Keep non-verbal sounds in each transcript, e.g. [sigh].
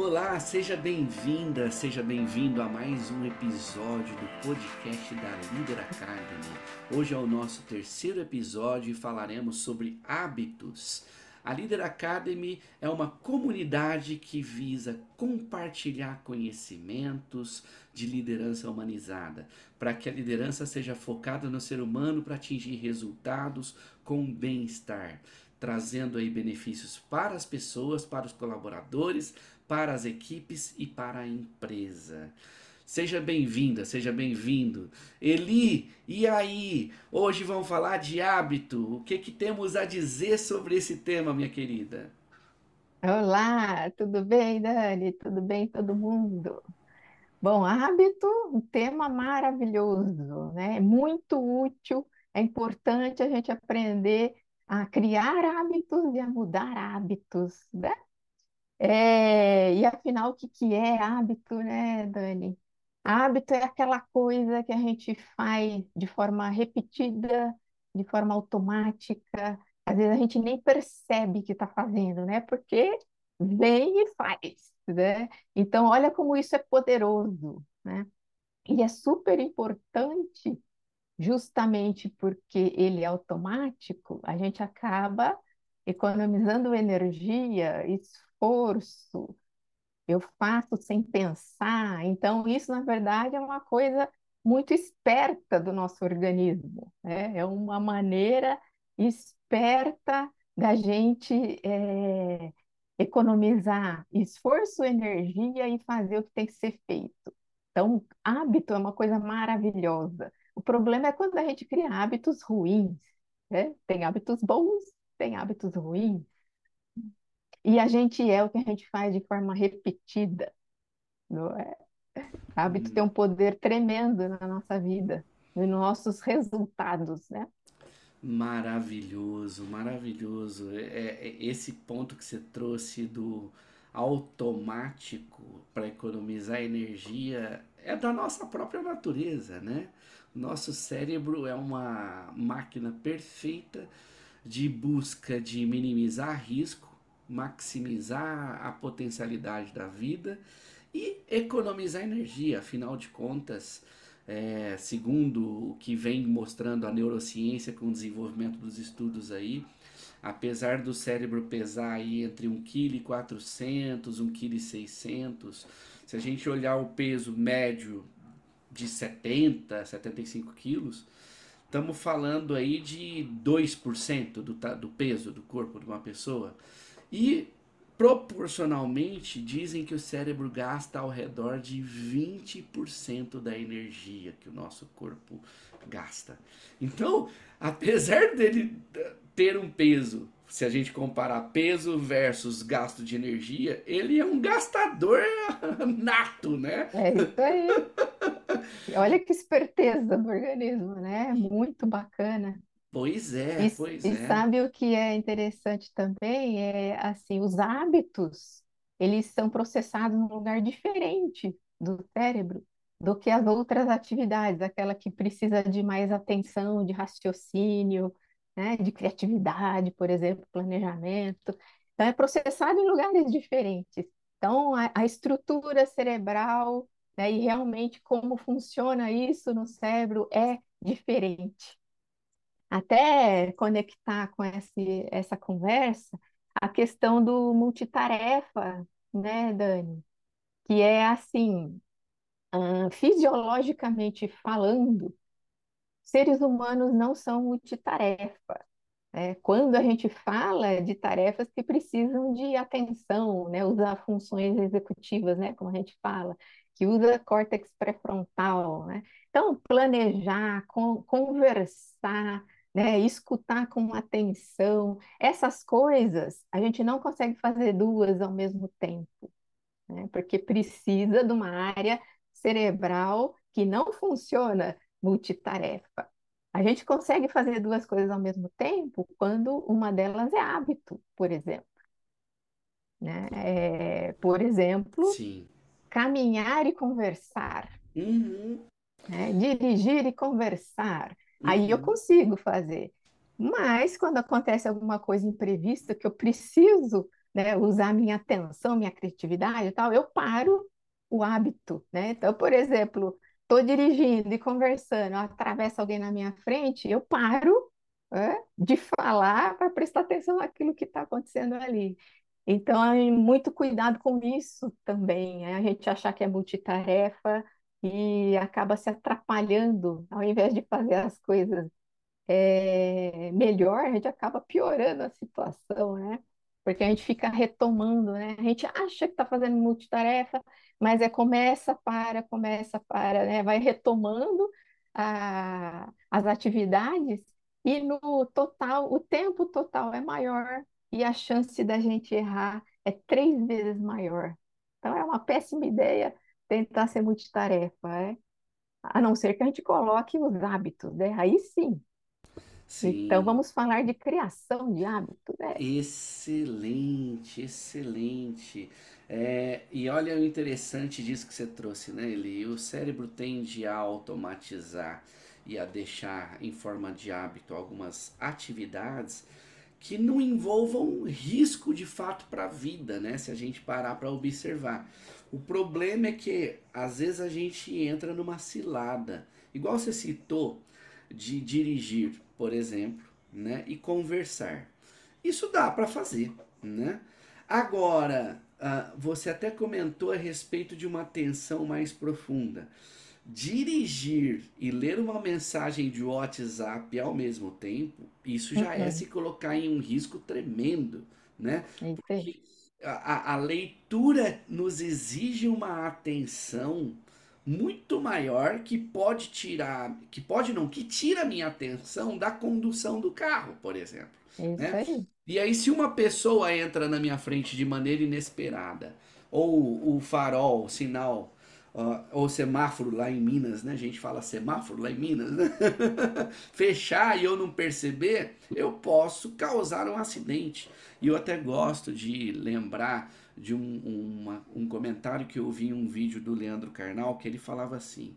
Olá, seja bem-vinda, seja bem-vindo a mais um episódio do podcast da Líder Academy. Hoje é o nosso terceiro episódio e falaremos sobre hábitos. A Líder Academy é uma comunidade que visa compartilhar conhecimentos de liderança humanizada, para que a liderança seja focada no ser humano para atingir resultados com bem-estar, trazendo aí benefícios para as pessoas, para os colaboradores, para as equipes e para a empresa. Seja bem-vinda, seja bem-vindo. Eli, e aí? Hoje vamos falar de hábito. O que, que temos a dizer sobre esse tema, minha querida? Olá, tudo bem, Dani? Tudo bem, todo mundo? Bom, hábito, um tema maravilhoso, né? Muito útil. É importante a gente aprender a criar hábitos e a mudar hábitos, né? É, e afinal, o que, que é hábito, né, Dani? Hábito é aquela coisa que a gente faz de forma repetida, de forma automática. Às vezes a gente nem percebe que está fazendo, né? Porque vem e faz, né? Então, olha como isso é poderoso, né? E é super importante, justamente porque ele é automático, a gente acaba economizando energia, esforço, eu faço sem pensar. Então, isso, na verdade, é uma coisa muito esperta do nosso organismo. Né? É uma maneira esperta da gente é, economizar esforço, energia e fazer o que tem que ser feito. Então, hábito é uma coisa maravilhosa. O problema é quando a gente cria hábitos ruins. Né? Tem hábitos bons, tem hábitos ruins. E a gente é o que a gente faz de forma repetida. Não é? Hábito tem um poder tremendo na nossa vida, nos nossos resultados, né? Maravilhoso, maravilhoso. É, é, esse ponto que você trouxe do automático para economizar energia é da nossa própria natureza, né? Nosso cérebro é uma máquina perfeita de busca de minimizar risco maximizar a potencialidade da vida e economizar energia. Afinal de contas, é, segundo o que vem mostrando a neurociência com o desenvolvimento dos estudos aí, apesar do cérebro pesar aí entre 1,4 kg, 1,6 kg, se a gente olhar o peso médio de 70, 75 quilos, estamos falando aí de 2% do, do peso do corpo de uma pessoa. E proporcionalmente dizem que o cérebro gasta ao redor de 20% da energia que o nosso corpo gasta. Então, apesar dele ter um peso, se a gente comparar peso versus gasto de energia, ele é um gastador [laughs] nato, né? É isso aí. Olha que esperteza do organismo, né? Muito bacana. Pois é, E, pois e é. sabe o que é interessante também? É assim, os hábitos, eles são processados num lugar diferente do cérebro do que as outras atividades, aquela que precisa de mais atenção, de raciocínio, né, de criatividade, por exemplo, planejamento. Então, é processado em lugares diferentes. Então, a, a estrutura cerebral, né, e realmente como funciona isso no cérebro é diferente até conectar com esse, essa conversa a questão do multitarefa, né, Dani? Que é assim, ah, fisiologicamente falando, seres humanos não são multitarefa. né? Quando a gente fala de tarefas que precisam de atenção, né, usar funções executivas, né, como a gente fala, que usa córtex pré-frontal, né? Então, planejar, con conversar, né, escutar com atenção, essas coisas a gente não consegue fazer duas ao mesmo tempo, né, porque precisa de uma área cerebral que não funciona multitarefa. A gente consegue fazer duas coisas ao mesmo tempo quando uma delas é hábito, por exemplo. Né? É, por exemplo, Sim. caminhar e conversar, Uhum, né? Dirigir e conversar. Aí eu uhum. consigo fazer. Mas quando acontece alguma coisa imprevista que eu preciso né, usar minha atenção, minha criatividade e tal, eu paro o hábito, né? Então, por exemplo, estou dirigindo e conversando, atravessa alguém na minha frente, eu paro é, de falar para prestar atenção naquilo que está acontecendo ali. Então, muito cuidado com isso também, né? a gente achar que é multitarefa e acaba se atrapalhando, ao invés de fazer as coisas é, melhor, a gente acaba piorando a situação, né? Porque a gente fica retomando, né? A gente acha que está fazendo multitarefa, mas é começa, para, começa, para, né? Vai retomando a, as atividades e no total, o tempo total é maior e a chance da gente errar é três vezes maior. Então é uma péssima ideia tentar ser multitarefa, é? A não ser que a gente coloque os hábitos, né? Aí sim. Então Sim. vamos falar de criação de hábitos, né? Excelente, excelente. É, e olha o interessante disso que você trouxe, né, Eli? O cérebro tende a automatizar e a deixar em forma de hábito algumas atividades que não envolvam risco de fato para a vida, né? Se a gente parar para observar. O problema é que às vezes a gente entra numa cilada, igual você citou, de dirigir, por exemplo, né? E conversar. Isso dá para fazer, né? Agora, ah, você até comentou a respeito de uma atenção mais profunda. Dirigir e ler uma mensagem de WhatsApp ao mesmo tempo, isso já é se Uhum. colocar em um risco tremendo, né? É. Porque a, a leitura nos exige uma atenção muito maior que pode tirar, que pode não, que tira a minha atenção da condução do carro, por exemplo, É né? aí. E aí se uma pessoa entra na minha frente de maneira inesperada, ou o farol, o sinal, ou semáforo lá em Minas, né? A gente fala semáforo lá em Minas, né? [laughs] Fechar e eu não perceber, eu posso causar um acidente. E eu até gosto de lembrar de um, uma- um comentário que eu vi em um vídeo do Leandro Carnal, que ele falava assim: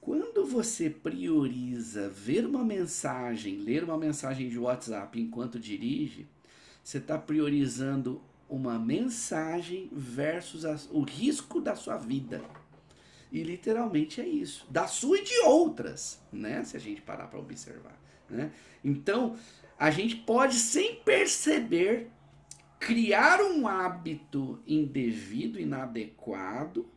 quando você prioriza ver uma mensagem, ler uma mensagem de WhatsApp enquanto dirige, você está priorizando uma mensagem versus a- o risco da sua vida. E literalmente é isso, da sua e de outras, né? Se a gente parar para observar, né? Então, a gente pode sem perceber criar um hábito indevido, inadequado,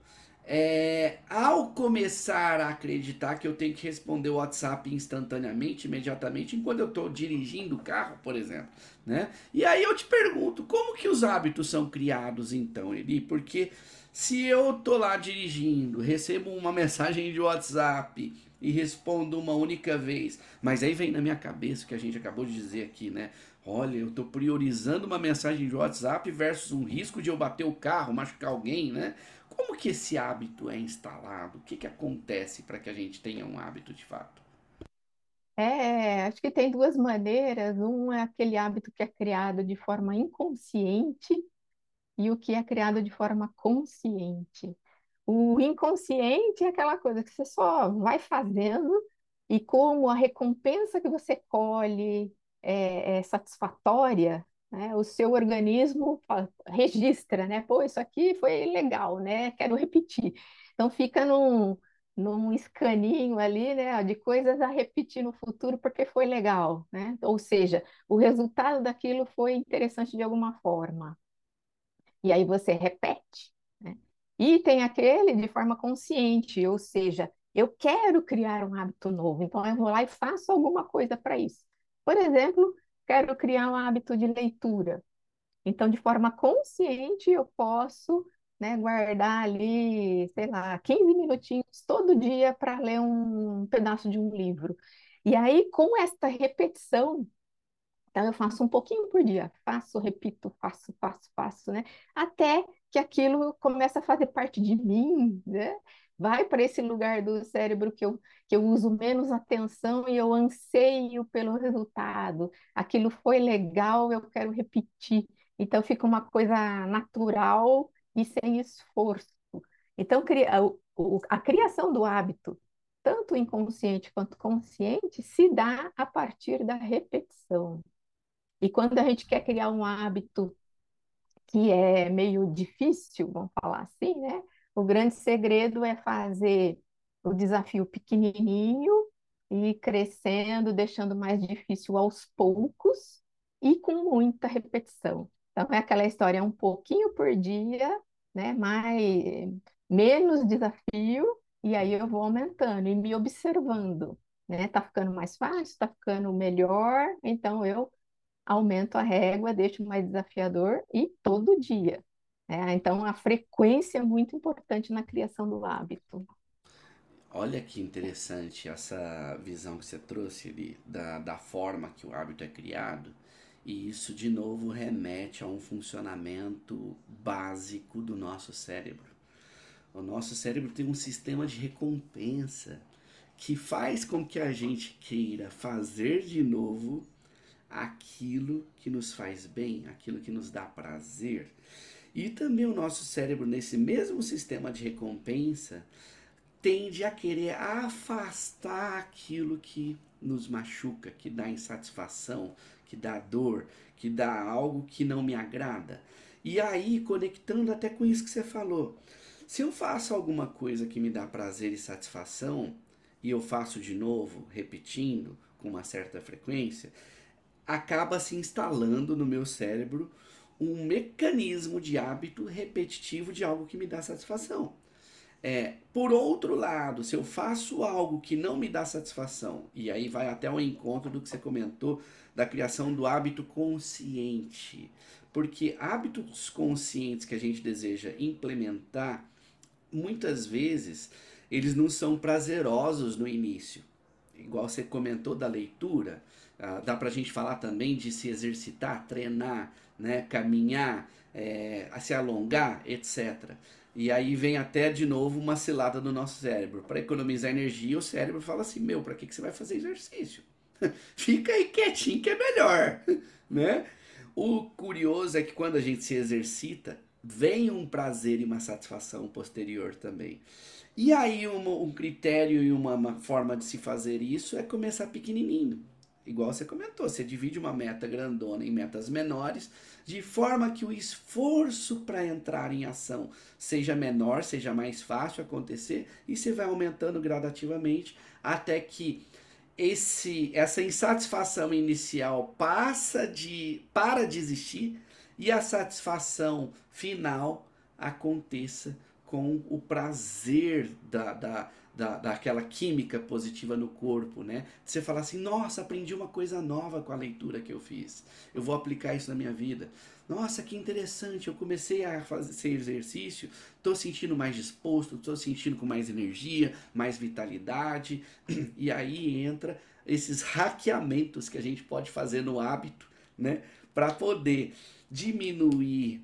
é, ao começar a acreditar que eu tenho que responder o WhatsApp instantaneamente, imediatamente, enquanto eu estou dirigindo o carro, por exemplo, né? E aí eu te pergunto, como que os hábitos são criados então, Eli? Porque se eu tô lá dirigindo, recebo uma mensagem de WhatsApp e respondo uma única vez, mas aí vem na minha cabeça o que a gente acabou de dizer aqui, né? Olha, eu estou priorizando uma mensagem de WhatsApp versus um risco de eu bater o carro, machucar alguém, né? Como que esse hábito é instalado? O que que acontece para que a gente tenha um hábito de fato? É, acho que tem duas maneiras. Um é aquele hábito que é criado de forma inconsciente e o que é criado de forma consciente. O inconsciente é aquela coisa que você só vai fazendo e como a recompensa que você colhe é, é satisfatória, né, o seu organismo registra, né? Pô, isso aqui foi legal, né? Quero repetir. Então fica num, num escaninho ali, né, de coisas a repetir no futuro porque foi legal, né? Ou seja, o resultado daquilo foi interessante de alguma forma. E aí você repete, né? E tem aquele de forma consciente, ou seja, eu quero criar um hábito novo, então eu vou lá e faço alguma coisa para isso. Por exemplo, quero criar um hábito de leitura. Então, de forma consciente, eu posso, né, guardar ali, sei lá, 15 minutinhos todo dia para ler um pedaço de um livro. E aí, com esta repetição, então, eu faço um pouquinho por dia, faço, repito, faço, faço, faço, né? Até que aquilo começa a fazer parte de mim, né? Vai para esse lugar do cérebro que eu, que eu uso menos atenção e eu anseio pelo resultado. Aquilo foi legal, eu quero repetir. Então, fica uma coisa natural e sem esforço. Então, a criação do hábito, tanto inconsciente quanto consciente, se dá a partir da repetição. E quando a gente quer criar um hábito que é meio difícil, vamos falar assim, né? O grande segredo é fazer o desafio pequenininho e crescendo, deixando mais difícil aos poucos e com muita repetição. Então, é aquela história, um pouquinho por dia, né? Mais, menos desafio, e aí eu vou aumentando e me observando, né? Tá ficando mais fácil, tá ficando melhor, então eu aumento a régua, deixo mais desafiador e todo dia. Né? Então, a frequência é muito importante na criação do hábito. Olha que interessante essa visão que você trouxe ali, da, da forma que o hábito é criado. E isso, de novo, remete a um funcionamento básico do nosso cérebro. O nosso cérebro tem um sistema de recompensa que faz com que a gente queira fazer de novo aquilo que nos faz bem, aquilo que nos dá prazer. E também o nosso cérebro, nesse mesmo sistema de recompensa, tende a querer afastar aquilo que nos machuca, que dá insatisfação, que dá dor, que dá algo que não me agrada. E aí, conectando até com isso que você falou, se eu faço alguma coisa que me dá prazer e satisfação, e eu faço de novo, repetindo com uma certa frequência, acaba se instalando no meu cérebro um mecanismo de hábito repetitivo de algo que me dá satisfação. É, por outro lado, se eu faço algo que não me dá satisfação, e aí vai até o encontro do que você comentou da criação do hábito consciente. Porque hábitos conscientes que a gente deseja implementar, muitas vezes, eles não são prazerosos no início. Igual você comentou da leitura, ah, dá para a gente falar também de se exercitar, treinar, né, caminhar, é, se alongar, etc. E aí vem até de novo uma cilada no nosso cérebro. Para economizar energia, o cérebro fala assim: meu, para que, que você vai fazer exercício? [laughs] Fica aí quietinho que é melhor, [laughs] né? O curioso é que quando a gente se exercita, vem um prazer e uma satisfação posterior também. E aí um, um critério e uma, uma forma de se fazer isso é começar pequenininho igual você comentou, você divide uma meta grandona em metas menores, de forma que o esforço para entrar em ação seja menor, seja mais fácil acontecer, e você vai aumentando gradativamente até que esse essa insatisfação inicial passa de para de existir e a satisfação final aconteça com o prazer da, da da, daquela química positiva no corpo, né? Você falar assim, nossa, aprendi uma coisa nova com a leitura que eu fiz. Eu vou aplicar isso na minha vida. Nossa, que interessante, eu comecei a fazer exercício, estou sentindo mais disposto, estou sentindo com mais energia, mais vitalidade. [clears throat] E aí entra esses hackeamentos que a gente pode fazer no hábito, né? Para poder diminuir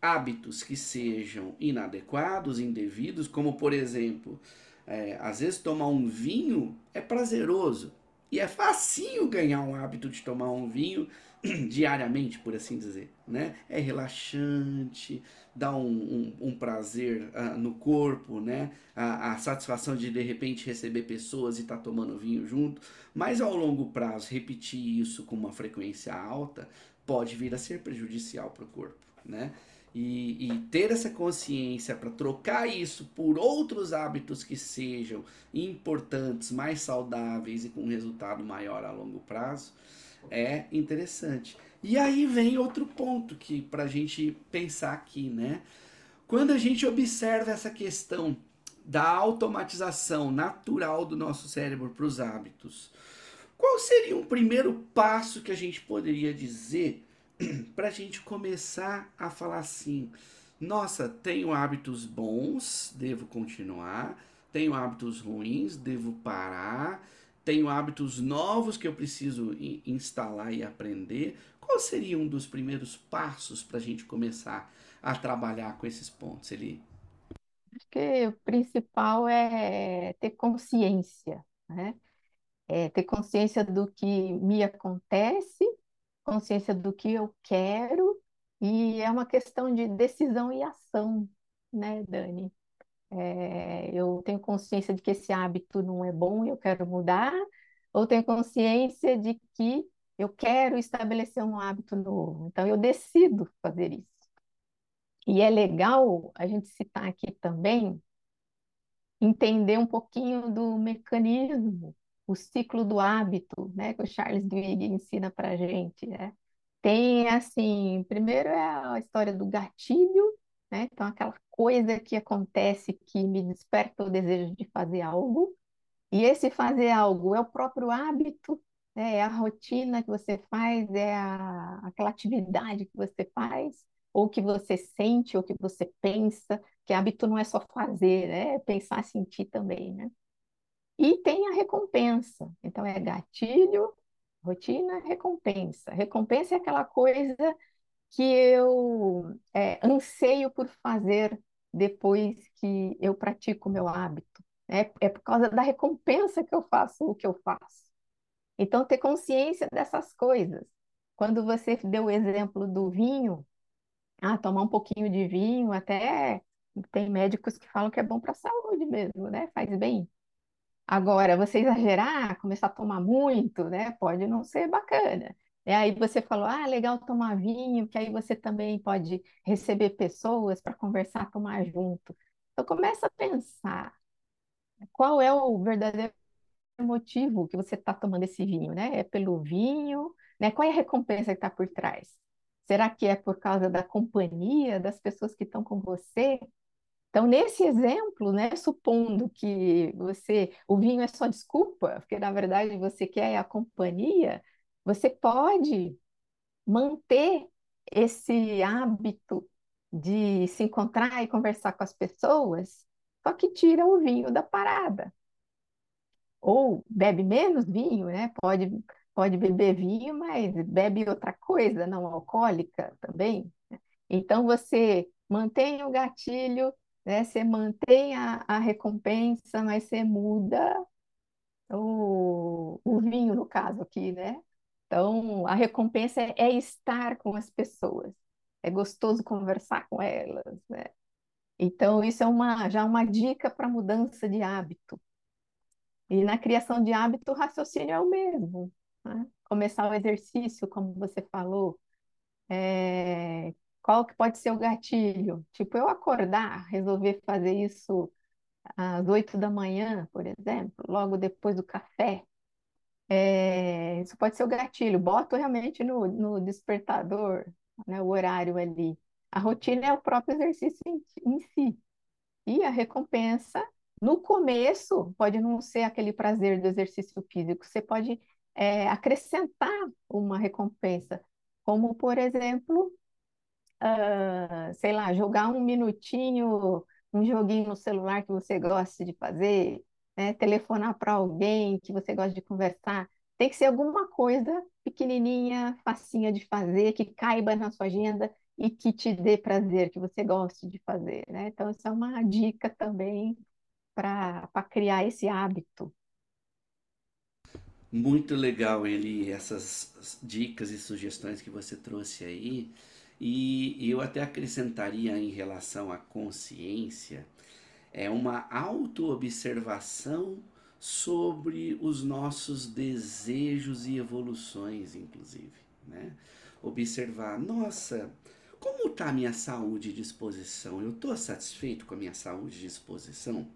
hábitos que sejam inadequados, indevidos, como por exemplo, é, às vezes tomar um vinho é prazeroso. E é facinho ganhar um hábito de tomar um vinho [clears throat] diariamente, por assim dizer. Né? É relaxante, dá um, um, um prazer uh, no corpo, né? A, a, satisfação de de repente receber pessoas e estar tá tomando vinho junto. Mas ao longo prazo, repetir isso com uma frequência alta pode vir a ser prejudicial para o corpo. Né? e, e ter essa consciência para trocar isso por outros hábitos que sejam importantes, mais saudáveis e com resultado maior a longo prazo, é interessante. E aí vem outro ponto que para a gente pensar aqui, né? Quando a gente observa essa questão da automatização natural do nosso cérebro para os hábitos, qual seria um primeiro passo que a gente poderia dizer [clears throat] para a gente começar a falar assim: nossa, tenho hábitos bons, devo continuar, tenho hábitos ruins, devo parar, tenho hábitos novos que eu preciso instalar e aprender. Qual seria um dos primeiros passos para a gente começar a trabalhar com esses pontos, Eli? Acho que o principal é ter consciência, né? É ter consciência do que me acontece consciência do que eu quero, e é uma questão de decisão e ação, né, Dani? É, eu tenho consciência de que esse hábito não é bom e eu quero mudar, ou tenho consciência de que eu quero estabelecer um hábito novo. Então, eu decido fazer isso. E é legal a gente citar aqui também, entender um pouquinho do mecanismo, o ciclo do hábito, né, que o Charles Duhigg ensina para gente, né? Tem, assim, primeiro é a história do gatilho, né? Então, aquela coisa que acontece que me desperta o desejo de fazer algo, e esse fazer algo é o próprio hábito, né? É a rotina que você faz, é a, aquela atividade que você faz, ou que você sente, ou que você pensa, que hábito não é só fazer, né? É pensar, sentir também, né? E tem a recompensa. Então, é gatilho, rotina, recompensa. Recompensa é aquela coisa que eu é, anseio por fazer depois que eu pratico o meu hábito. É, é por causa da recompensa que eu faço o que eu faço. Então, ter consciência dessas coisas. Quando você deu o exemplo do vinho, ah, tomar um pouquinho de vinho, até tem médicos que falam que é bom para a saúde mesmo, né? Faz bem. Agora, você exagerar, começar a tomar muito, né? Pode não ser bacana. E aí você falou, ah, legal tomar vinho, que aí você também pode receber pessoas para conversar, tomar junto. Então começa a pensar qual é o verdadeiro motivo que você está tomando esse vinho, né? É pelo vinho, né? Qual é a recompensa que está por trás? Será que é por causa da companhia, das pessoas que estão com você? Então, nesse exemplo, né, supondo que você, o vinho é só desculpa, porque na verdade você quer a companhia, você pode manter esse hábito de se encontrar e conversar com as pessoas, só que tira o vinho da parada. Ou bebe menos vinho, né? Pode, pode beber vinho, mas bebe outra coisa, não alcoólica também. Então você mantém o gatilho, né? Você mantém a, a recompensa, mas você muda o, o vinho, no caso aqui, né? Então, a recompensa é, é estar com as pessoas. É gostoso conversar com elas, né? Então, isso é uma, já uma dica para mudança de hábito. E na criação de hábito, o raciocínio é o mesmo. Né? Começar o exercício, como você falou. É... Qual que pode ser o gatilho? Tipo, eu acordar, resolver fazer isso às oito da manhã, por exemplo, logo depois do café. É, isso pode ser o gatilho. Boto realmente no, no despertador, né, o horário ali. A rotina é o próprio exercício em, em si. E a recompensa, no começo, pode não ser aquele prazer do exercício físico. Você pode é, acrescentar uma recompensa, como, por exemplo, uh, sei lá, jogar um minutinho, um joguinho no celular que você gosta de fazer, né? telefonar para alguém que você gosta de conversar. Tem que ser alguma coisa pequenininha, facinha de fazer, que caiba na sua agenda e que te dê prazer, que você goste de fazer, né? Então, isso é uma dica também para criar esse hábito. Muito legal, Eli, essas dicas e sugestões que você trouxe aí. E eu até acrescentaria em relação à consciência, é uma autoobservação sobre os nossos desejos e evoluções, inclusive, né? Observar, nossa, como está a minha saúde e disposição? Eu estou satisfeito com a minha saúde e disposição?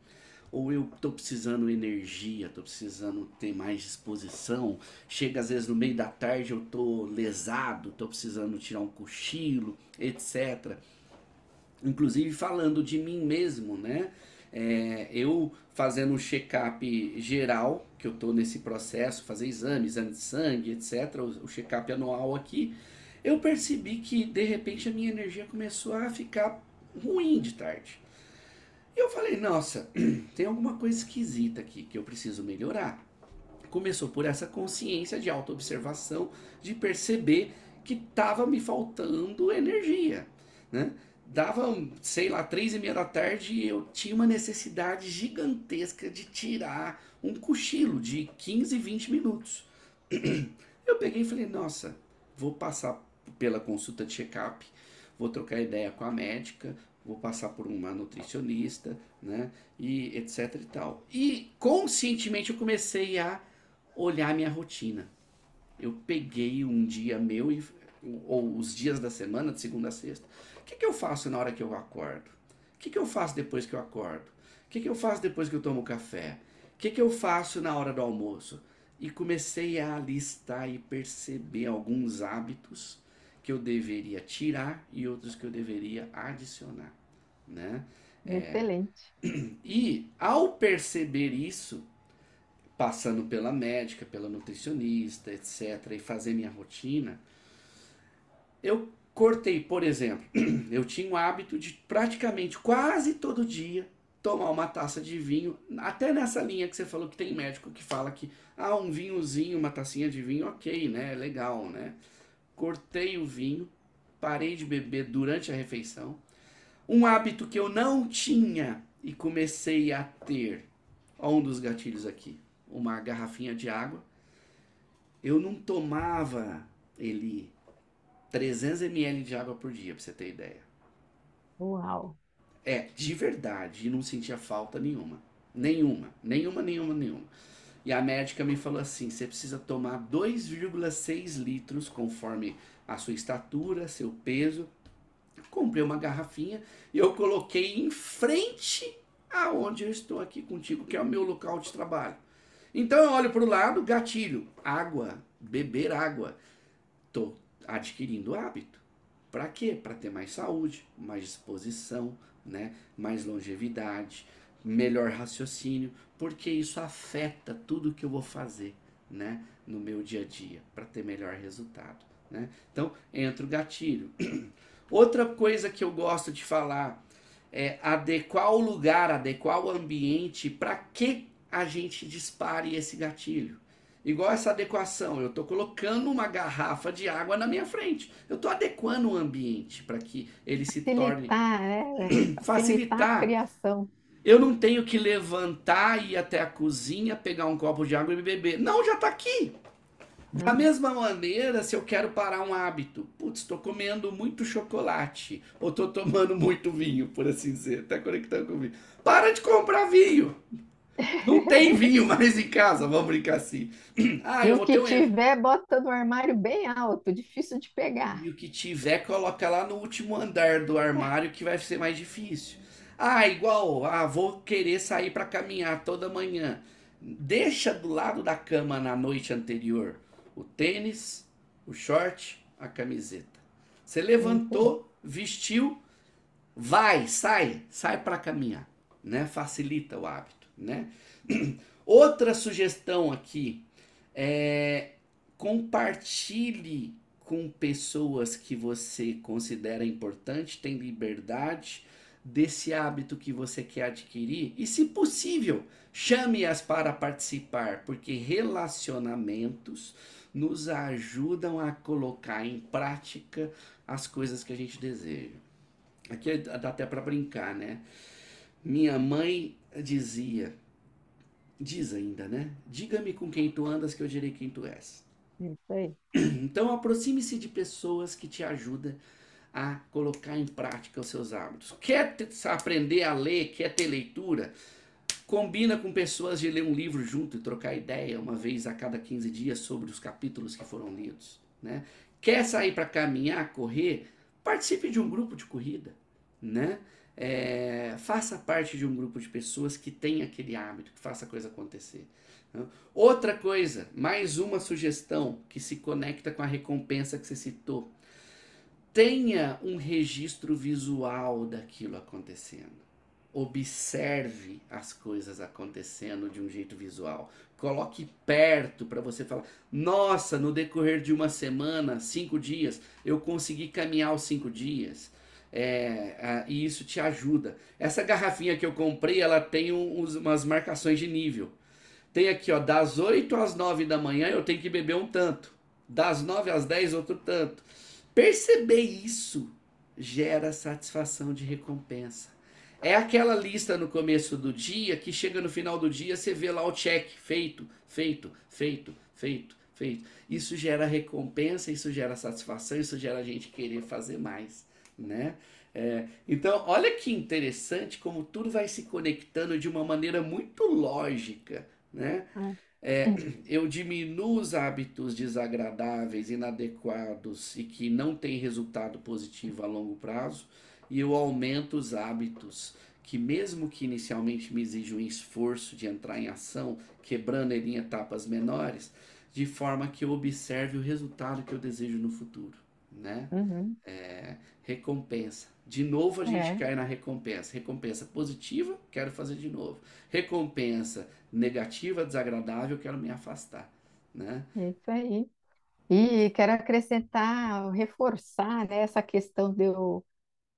Ou eu estou precisando energia, estou precisando ter mais disposição? Chega às vezes no meio da tarde eu estou lesado, estou precisando tirar um cochilo, etc. Inclusive falando de mim mesmo, né? É, eu fazendo um check-up geral, que eu estou nesse processo, fazer exame, exame de sangue, etc., o, o check-up anual aqui, eu percebi que de repente a minha energia começou a ficar ruim de tarde. E eu falei, nossa, [clears throat] tem alguma coisa esquisita aqui que eu preciso melhorar. Começou por essa consciência de autoobservação, de perceber que estava me faltando energia, né? dava, sei lá, três e meia da tarde e eu tinha uma necessidade gigantesca de tirar um cochilo de 15, 20 minutos. [clears throat] Eu peguei e falei, nossa, vou passar pela consulta de check-up, vou trocar ideia com a médica, vou passar por uma nutricionista, né, e etc e tal. E conscientemente eu comecei a olhar minha rotina. Eu peguei um dia meu e ou os dias da semana, de segunda a sexta. O que, que eu faço na hora que eu acordo? O que, que eu faço depois que eu acordo? O que, que eu faço depois que eu tomo café? O que, que eu faço na hora do almoço? E comecei a listar e perceber alguns hábitos que eu deveria tirar e outros que eu deveria adicionar, né? Excelente. É, [clears throat] e ao perceber isso, passando pela médica, pela nutricionista, etc., e fazer minha rotina, eu cortei, por exemplo, [clears throat] eu tinha o hábito de praticamente quase todo dia tomar uma taça de vinho, até nessa linha que você falou que tem médico que fala que ah, um vinhozinho, uma tacinha de vinho, ok, né? É legal, né? Cortei o vinho, parei de beber durante a refeição. Um hábito que eu não tinha e comecei a ter, ó, um dos gatilhos aqui, uma garrafinha de água. Eu não tomava ele 300 ml de água por dia, pra você ter ideia. Uau! É, de verdade, e não sentia falta nenhuma. Nenhuma, nenhuma, nenhuma, nenhuma. E a médica me falou assim: você precisa tomar 2,6 litros conforme a sua estatura, seu peso. Comprei uma garrafinha e eu coloquei em frente aonde eu estou aqui contigo, que é o meu local de trabalho. Então eu olho para o lado, gatilho, água, beber água. Tô adquirindo hábito. Para quê? Para ter mais saúde, mais disposição, né? mais longevidade, melhor raciocínio, porque isso afeta tudo que eu vou fazer né? no meu dia a dia para ter melhor resultado. Né? Então, entra o gatilho. [clears throat] Outra coisa que eu gosto de falar é adequar o lugar, adequar o ambiente para que a gente dispare esse gatilho. Igual essa adequação, eu estou colocando uma garrafa de água na minha frente. Eu estou adequando o ambiente para que ele se torne. Né? [clears throat] Facilitar a criação. Eu não tenho que levantar, ir até a cozinha, pegar um copo de água e beber. Não, já está aqui. Da hum. mesma maneira, se eu quero parar um hábito, putz, estou comendo muito chocolate, ou estou tomando muito vinho, por assim dizer, até conectando com vinho. Para de comprar vinho. Não tem vinho mais em casa, vamos brincar assim. [clears throat] Ah, e o que um... tiver, bota no armário bem alto, difícil de pegar. E o que tiver, coloca lá no último andar do armário, que vai ser mais difícil. Ah, igual, ah, vou querer sair para caminhar toda manhã. Deixa do lado da cama na noite anterior o tênis, o short, a camiseta. Você levantou, uhum. vestiu, vai, sai, sai para caminhar, né? Facilita o hábito né? [clears throat] Outra sugestão aqui é compartilhe com pessoas que você considera importante, tem liberdade desse hábito que você quer adquirir e, se possível, chame-as para participar, porque relacionamentos nos ajudam a colocar em prática as coisas que a gente deseja. Aqui dá até para brincar, né? Minha mãe dizia, diz ainda, né? Diga-me com quem tu andas que eu direi quem tu és. Isso aí. Então aproxime-se de pessoas que te ajudam a colocar em prática os seus hábitos. Quer aprender a ler, quer ter leitura? Combina com pessoas de ler um livro junto e trocar ideia uma vez a cada 15 dias sobre os capítulos que foram lidos. Né? Quer sair para caminhar, correr? Participe de um grupo de corrida. Né? é, faça parte de um grupo de pessoas que tem aquele hábito, que faça a coisa acontecer. Né? Outra coisa, mais uma sugestão que se conecta com a recompensa que você citou. Tenha um registro visual daquilo acontecendo. Observe as coisas acontecendo de um jeito visual. Coloque perto para você falar: nossa, no decorrer de uma semana, cinco dias, eu consegui caminhar os cinco dias é, e isso te ajuda. Essa garrafinha que eu comprei, ela tem umas marcações de nível. Tem aqui, ó, das 8 às 9 da manhã eu tenho que beber um tanto. Das 9 às 10, outro tanto. Perceber isso gera satisfação de recompensa. É aquela lista no começo do dia que chega no final do dia, você vê lá o check feito, feito, feito, feito, feito. Isso gera recompensa, isso gera satisfação, isso gera a gente querer fazer mais né? É, então, olha que interessante como tudo vai se conectando de uma maneira muito lógica, né? É. é, eu diminuo os hábitos desagradáveis, inadequados e que não têm resultado positivo a longo prazo, e eu aumento os hábitos que, mesmo que inicialmente me exijam um esforço de entrar em ação, quebrando ele em etapas menores, de forma que eu observe o resultado que eu desejo no futuro. Né? Uhum. É, recompensa. De novo a gente É, cai na recompensa. Recompensa positiva, quero fazer de novo. Recompensa negativa, desagradável, quero me afastar. Né? isso aí. E quero acrescentar, reforçar, né, essa questão de eu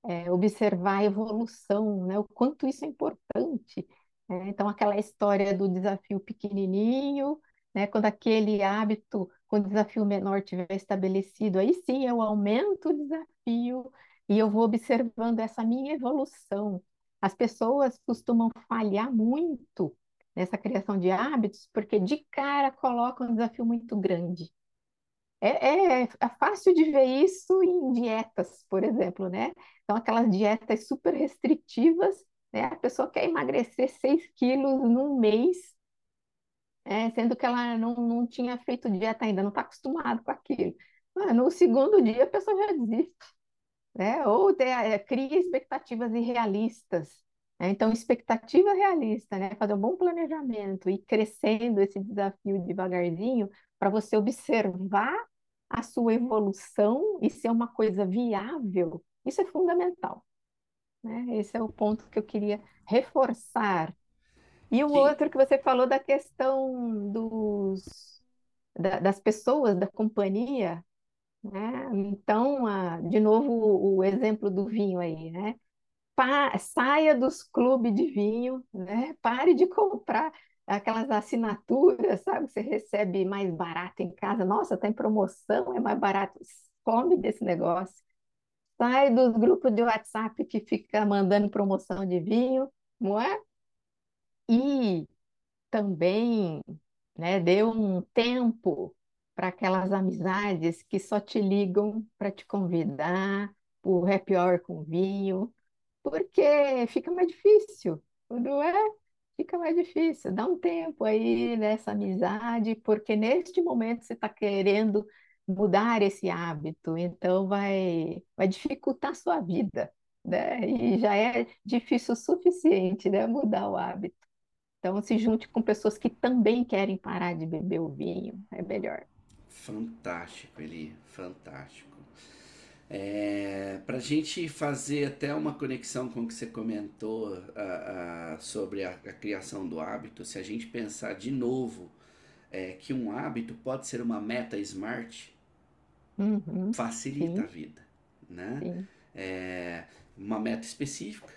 é, observar a evolução, né, o quanto isso é importante. né? Então, aquela história do desafio pequenininho, né, quando aquele hábito, quando o desafio menor tiver estabelecido, aí sim eu aumento o desafio e eu vou observando essa minha evolução. As pessoas costumam falhar muito nessa criação de hábitos porque de cara colocam um desafio muito grande. É, é, é fácil de ver isso em dietas, por exemplo, né? Então, aquelas dietas super restritivas, né? A pessoa quer emagrecer 6 quilos num mês, é, sendo que ela não, não tinha feito dieta ainda, não está acostumada com aquilo. Ah, no segundo dia, a pessoa já desiste né? Ou é, cria expectativas irrealistas. Né? Então, expectativa realista, né? Fazer um bom planejamento e crescendo esse desafio devagarzinho para você observar a sua evolução e ser uma coisa viável, isso é fundamental, né? Esse é o ponto que eu queria reforçar. E o Que, outro que você falou da questão dos, da- das pessoas, da companhia, né? Então, ah, de novo, o exemplo do vinho aí, né? Pa- saia dos clubes de vinho, né? Pare de comprar aquelas assinaturas, sabe? Você recebe mais barato em casa. Nossa, tá em promoção, é mais barato. Some desse negócio. Sai dos grupos de WhatsApp que fica mandando promoção de vinho, não é? E também, né, dê um tempo para aquelas amizades que só te ligam para te convidar o happy hour com vinho, porque fica mais difícil, não é? Fica mais difícil. Dá um tempo aí nessa amizade, porque neste momento você está querendo mudar esse hábito, então vai, vai dificultar a sua vida, né? E já é difícil o suficiente, né? Mudar o hábito. Então, se junte com pessoas que também querem parar de beber o vinho, é melhor. fantástico, Eli, fantástico. É, para a gente fazer até uma conexão com o que você comentou ah, ah, sobre a, a criação do hábito, se a gente pensar de novo é, que um hábito pode ser uma meta smart, Uhum, facilita a sim, vida, né? É, uma meta específica,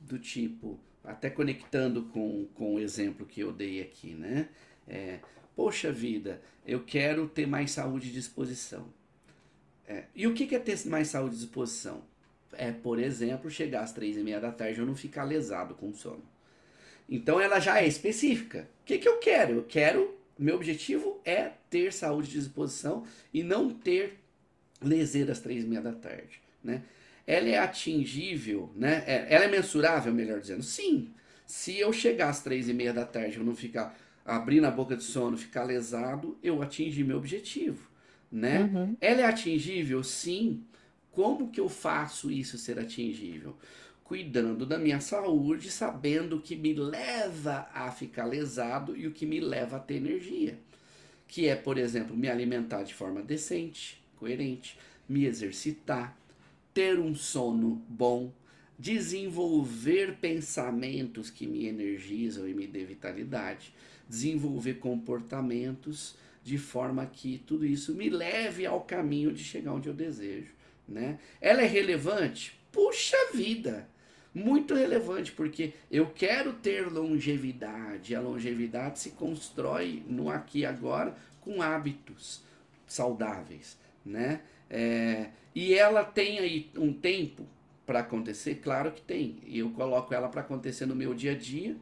do tipo, até conectando com, com o exemplo que eu dei aqui, né? É, poxa vida, eu quero ter mais saúde e disposição. É, e o que é ter mais saúde e disposição? É, por exemplo, chegar às três e meia da tarde e eu não ficar lesado com sono. Então ela já é específica. O que que eu quero? Eu quero, meu objetivo é ter saúde e disposição e não ter leseira às três e meia da tarde, né? Ela é atingível, né? É- Ela é mensurável, melhor dizendo. Sim. Se eu chegar às três e meia da tarde e eu não ficar abrindo a boca de sono, ficar lesado, eu atingi meu objetivo, né? Uhum, Ela é atingível? Sim. Como que eu faço isso ser atingível? Cuidando da minha saúde, sabendo o que me leva a ficar lesado e o que me leva a ter energia que é, por exemplo, me alimentar de forma decente, coerente, me exercitar, ter um sono bom, desenvolver pensamentos que me energizam e me dê vitalidade, desenvolver comportamentos de forma que tudo isso me leve ao caminho de chegar onde eu desejo, né? Ela é relevante? Puxa vida! Muito relevante, porque eu quero ter longevidade. A longevidade se constrói no aqui e agora com hábitos saudáveis, né? É, e ela tem aí um tempo para acontecer? Claro que tem. E eu coloco ela para acontecer no meu dia a dia,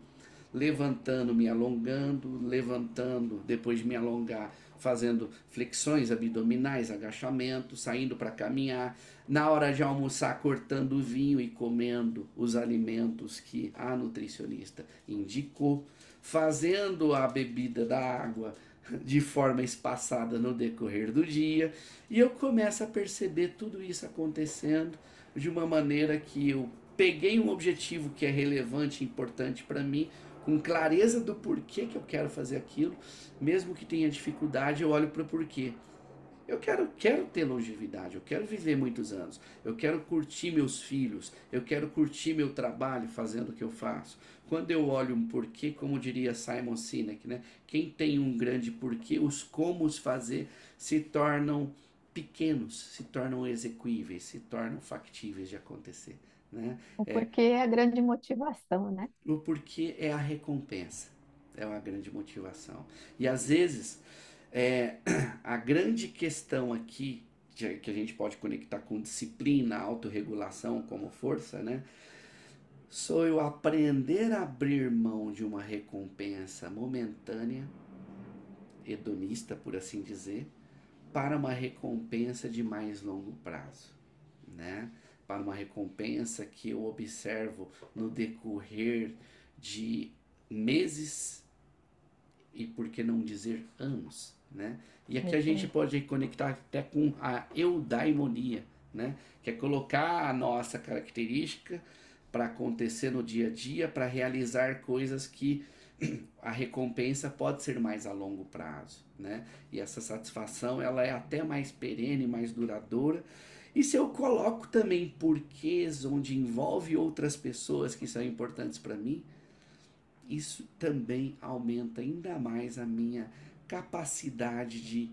levantando, me alongando, levantando, depois de me alongar, fazendo flexões abdominais, agachamento, saindo para caminhar, na hora de almoçar cortando o vinho e comendo os alimentos que a nutricionista indicou, fazendo a bebida da água de forma espaçada no decorrer do dia, e eu começo a perceber tudo isso acontecendo de uma maneira que eu peguei um objetivo que é relevante e importante para mim, com clareza do porquê que eu quero fazer aquilo, mesmo que tenha dificuldade, eu olho para o porquê. Eu quero, quero ter longevidade, eu quero viver muitos anos, eu quero curtir meus filhos, eu quero curtir meu trabalho fazendo o que eu faço. Quando eu olho um porquê, como diria Simon Sinek, né? quem tem um grande porquê, os comos fazer se tornam pequenos, se tornam execuíveis, se tornam factíveis de acontecer. Né? O porquê é, é a grande motivação, né? O porquê é a recompensa, é uma grande motivação. E às vezes, é, [clears throat] a grande questão aqui, que a gente pode conectar com disciplina, autorregulação como força, né? Sou eu aprender a abrir mão de uma recompensa momentânea, hedonista, por assim dizer, para uma recompensa de mais longo prazo, né? Para uma recompensa que eu observo no decorrer de meses e por que não dizer anos, né? E aqui a gente pode conectar até com a eudaimonia, né? Que é colocar a nossa característica para acontecer no dia a dia, para realizar coisas que [clears throat] a recompensa pode ser mais a longo prazo, né? E essa satisfação ela é até mais perene, mais duradoura e se eu coloco também porquês onde envolve outras pessoas que são importantes para mim, isso também aumenta ainda mais a minha capacidade de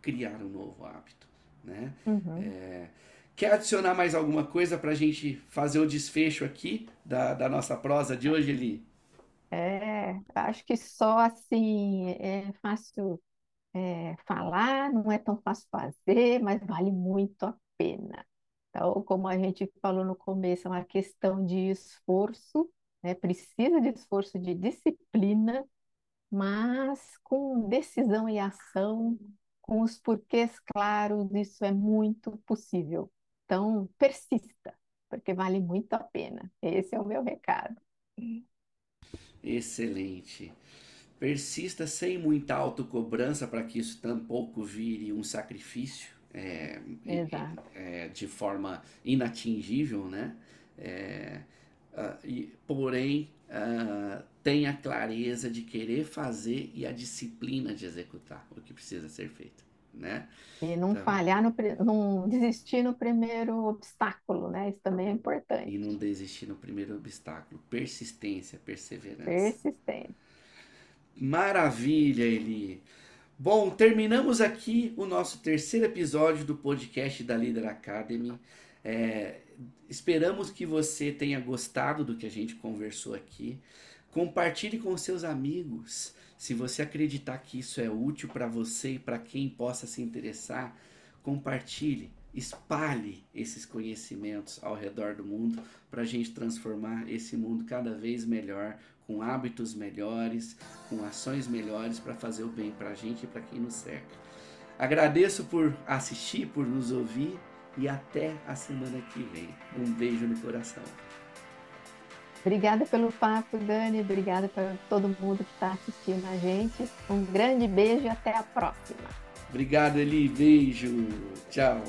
criar um novo hábito, né? Uhum. É, quer adicionar mais alguma coisa para a gente fazer o desfecho aqui da, da nossa prosa de hoje, Eli? É, acho que só assim é fácil é, falar, não é tão fácil fazer, mas vale muito a pena. Então, como a gente falou no começo, é uma questão de esforço, né? Precisa de esforço, de disciplina, mas com decisão e ação, com os porquês claros, isso é muito possível. Então, persista, porque vale muito a pena. Esse é o meu recado. Excelente. Persista sem muita autocobrança para que isso tampouco vire um sacrifício é, é, de forma inatingível, né? É, uh, e, porém, uh, tem a clareza de querer fazer e a disciplina de executar o que precisa ser feito, né? E não então, falhar, no, não desistir no primeiro obstáculo, né? Isso também é importante. E não desistir no primeiro obstáculo. Persistência, perseverança. Persistência. Maravilha, Eli. Bom, terminamos aqui o nosso terceiro episódio do podcast da Leader Academy. É, esperamos que você tenha gostado do que a gente conversou aqui. Compartilhe com seus amigos. Se você acreditar que isso é útil para você e para quem possa se interessar, compartilhe, espalhe esses conhecimentos ao redor do mundo para a gente transformar esse mundo cada vez melhor com hábitos melhores, com ações melhores para fazer o bem para a gente e para quem nos cerca. Agradeço por assistir, por nos ouvir e até a semana que vem. Um beijo no coração. Obrigada pelo papo, Dani. Obrigada para todo mundo que está assistindo a gente. Um grande beijo e até a próxima. Obrigado, Eli. Beijo. Tchau.